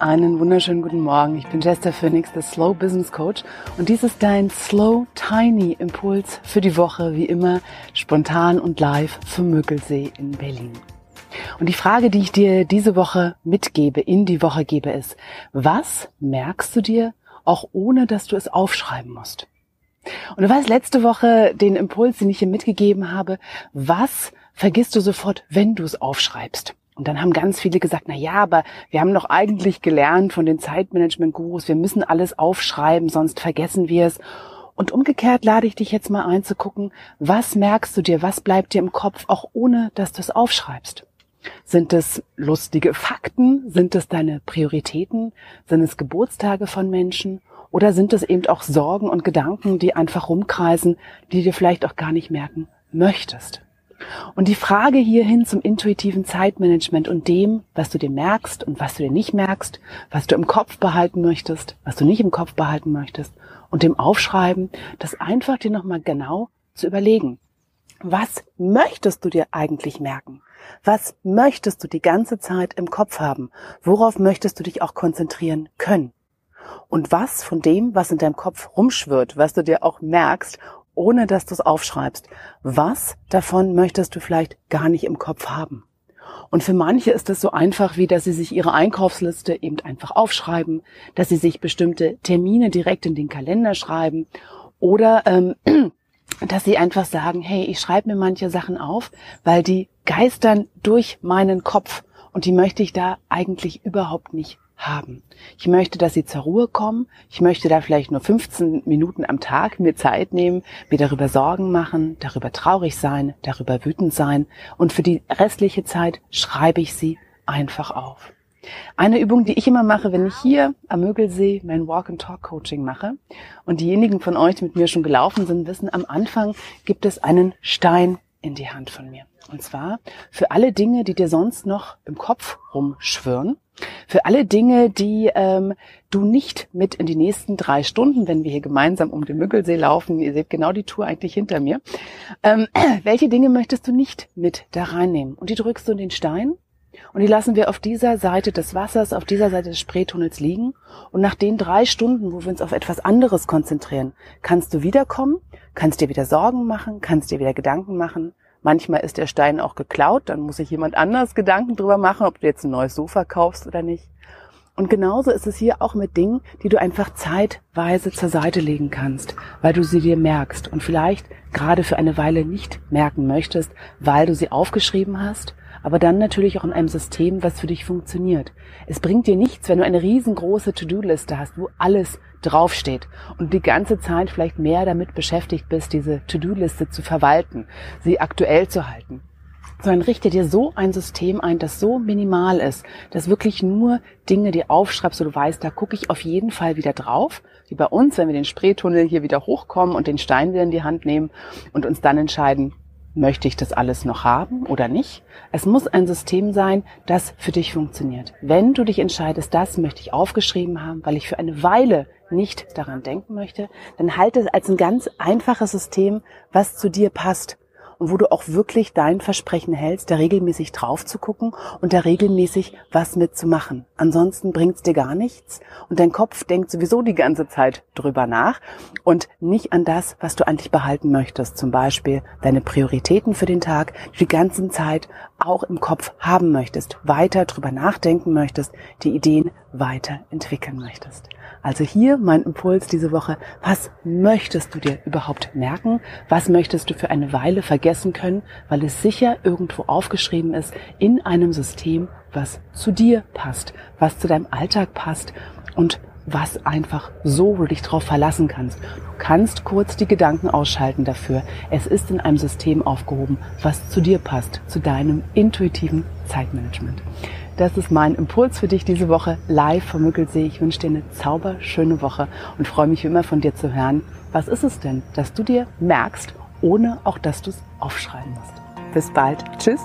Einen wunderschönen guten Morgen. Ich bin Jester Phoenix, der Slow Business Coach und dies ist dein Slow Tiny Impuls für die Woche, wie immer spontan und live vom Müggelsee in Berlin. Und die Frage, die ich dir diese Woche mitgebe, in die Woche gebe, ist, was merkst du dir, auch ohne dass du es aufschreiben musst? Und du weißt, letzte Woche den Impuls, den ich hier mitgegeben habe, was vergisst du sofort, wenn du es aufschreibst? Und dann haben ganz viele gesagt, na ja, aber wir haben doch eigentlich gelernt von den Zeitmanagement-Gurus, wir müssen alles aufschreiben, sonst vergessen wir es. Und umgekehrt lade ich dich jetzt mal ein zu gucken, was merkst du dir, was bleibt dir im Kopf, auch ohne dass du es aufschreibst. Sind es lustige Fakten? Sind es deine Prioritäten? Sind es Geburtstage von Menschen? Oder sind es eben auch Sorgen und Gedanken, die einfach rumkreisen, die dir vielleicht auch gar nicht merken möchtest? Und die Frage hierhin zum intuitiven Zeitmanagement und dem, was du dir merkst und was du dir nicht merkst, was du im Kopf behalten möchtest, was du nicht im Kopf behalten möchtest und dem Aufschreiben, das einfach dir nochmal genau zu überlegen. Was möchtest du dir eigentlich merken? Was möchtest du die ganze Zeit im Kopf haben? Worauf möchtest du dich auch konzentrieren können? Und was von dem, was in deinem Kopf rumschwirrt, was du dir auch merkst ohne dass du es aufschreibst. Was davon möchtest du vielleicht gar nicht im Kopf haben? Und für manche ist es so einfach, wie dass sie sich ihre Einkaufsliste eben einfach aufschreiben, dass sie sich bestimmte Termine direkt in den Kalender schreiben oder ähm, dass sie einfach sagen, hey, ich schreibe mir manche Sachen auf, weil die geistern durch meinen Kopf und die möchte ich da eigentlich überhaupt nicht haben. Ich möchte, dass sie zur Ruhe kommen. Ich möchte da vielleicht nur 15 Minuten am Tag mir Zeit nehmen, mir darüber Sorgen machen, darüber traurig sein, darüber wütend sein. Und für die restliche Zeit schreibe ich sie einfach auf. Eine Übung, die ich immer mache, wenn ich hier am Mögelsee mein Walk-and-Talk-Coaching mache und diejenigen von euch, die mit mir schon gelaufen sind, wissen, am Anfang gibt es einen Stein in die Hand von mir. Und zwar für alle Dinge, die dir sonst noch im Kopf rumschwirren für alle Dinge, die ähm, du nicht mit in die nächsten drei Stunden, wenn wir hier gemeinsam um den Müggelsee laufen, ihr seht genau die Tour eigentlich hinter mir, ähm, welche Dinge möchtest du nicht mit da reinnehmen? Und die drückst du in den Stein und die lassen wir auf dieser Seite des Wassers, auf dieser Seite des Spreetunnels liegen. Und nach den drei Stunden, wo wir uns auf etwas anderes konzentrieren, kannst du wiederkommen, kannst dir wieder Sorgen machen, kannst dir wieder Gedanken machen Manchmal ist der Stein auch geklaut, dann muss sich jemand anders Gedanken drüber machen, ob du jetzt ein neues Sofa kaufst oder nicht. Und genauso ist es hier auch mit Dingen, die du einfach zeitweise zur Seite legen kannst, weil du sie dir merkst und vielleicht gerade für eine Weile nicht merken möchtest, weil du sie aufgeschrieben hast aber dann natürlich auch in einem System, was für dich funktioniert. Es bringt dir nichts, wenn du eine riesengroße To-Do-Liste hast, wo alles draufsteht und die ganze Zeit vielleicht mehr damit beschäftigt bist, diese To-Do-Liste zu verwalten, sie aktuell zu halten sondern richte dir so ein System ein, das so minimal ist, dass wirklich nur Dinge dir aufschreibst, wo du weißt, da gucke ich auf jeden Fall wieder drauf, wie bei uns, wenn wir den Spreetunnel hier wieder hochkommen und den Stein wieder in die Hand nehmen und uns dann entscheiden, möchte ich das alles noch haben oder nicht. Es muss ein System sein, das für dich funktioniert. Wenn du dich entscheidest, das möchte ich aufgeschrieben haben, weil ich für eine Weile nicht daran denken möchte, dann halte es als ein ganz einfaches System, was zu dir passt und wo du auch wirklich dein Versprechen hältst, da regelmäßig drauf zu gucken und da regelmäßig was mitzumachen. Ansonsten bringt's dir gar nichts und dein Kopf denkt sowieso die ganze Zeit drüber nach und nicht an das, was du eigentlich behalten möchtest. Zum Beispiel deine Prioritäten für den Tag, die, die ganze Zeit auch im Kopf haben möchtest, weiter drüber nachdenken möchtest, die Ideen weiterentwickeln möchtest. Also hier mein Impuls diese Woche. Was möchtest du dir überhaupt merken? Was möchtest du für eine Weile vergessen können, weil es sicher irgendwo aufgeschrieben ist in einem System, was zu dir passt, was zu deinem Alltag passt und was einfach so du dich drauf verlassen kannst. Du kannst kurz die Gedanken ausschalten dafür. Es ist in einem System aufgehoben, was zu dir passt, zu deinem intuitiven Zeitmanagement. Das ist mein Impuls für dich diese Woche live vom Mückelsee. Ich wünsche dir eine zauberschöne Woche und freue mich wie immer von dir zu hören. Was ist es denn, dass du dir merkst, ohne auch dass du es aufschreiben musst? Bis bald. Tschüss.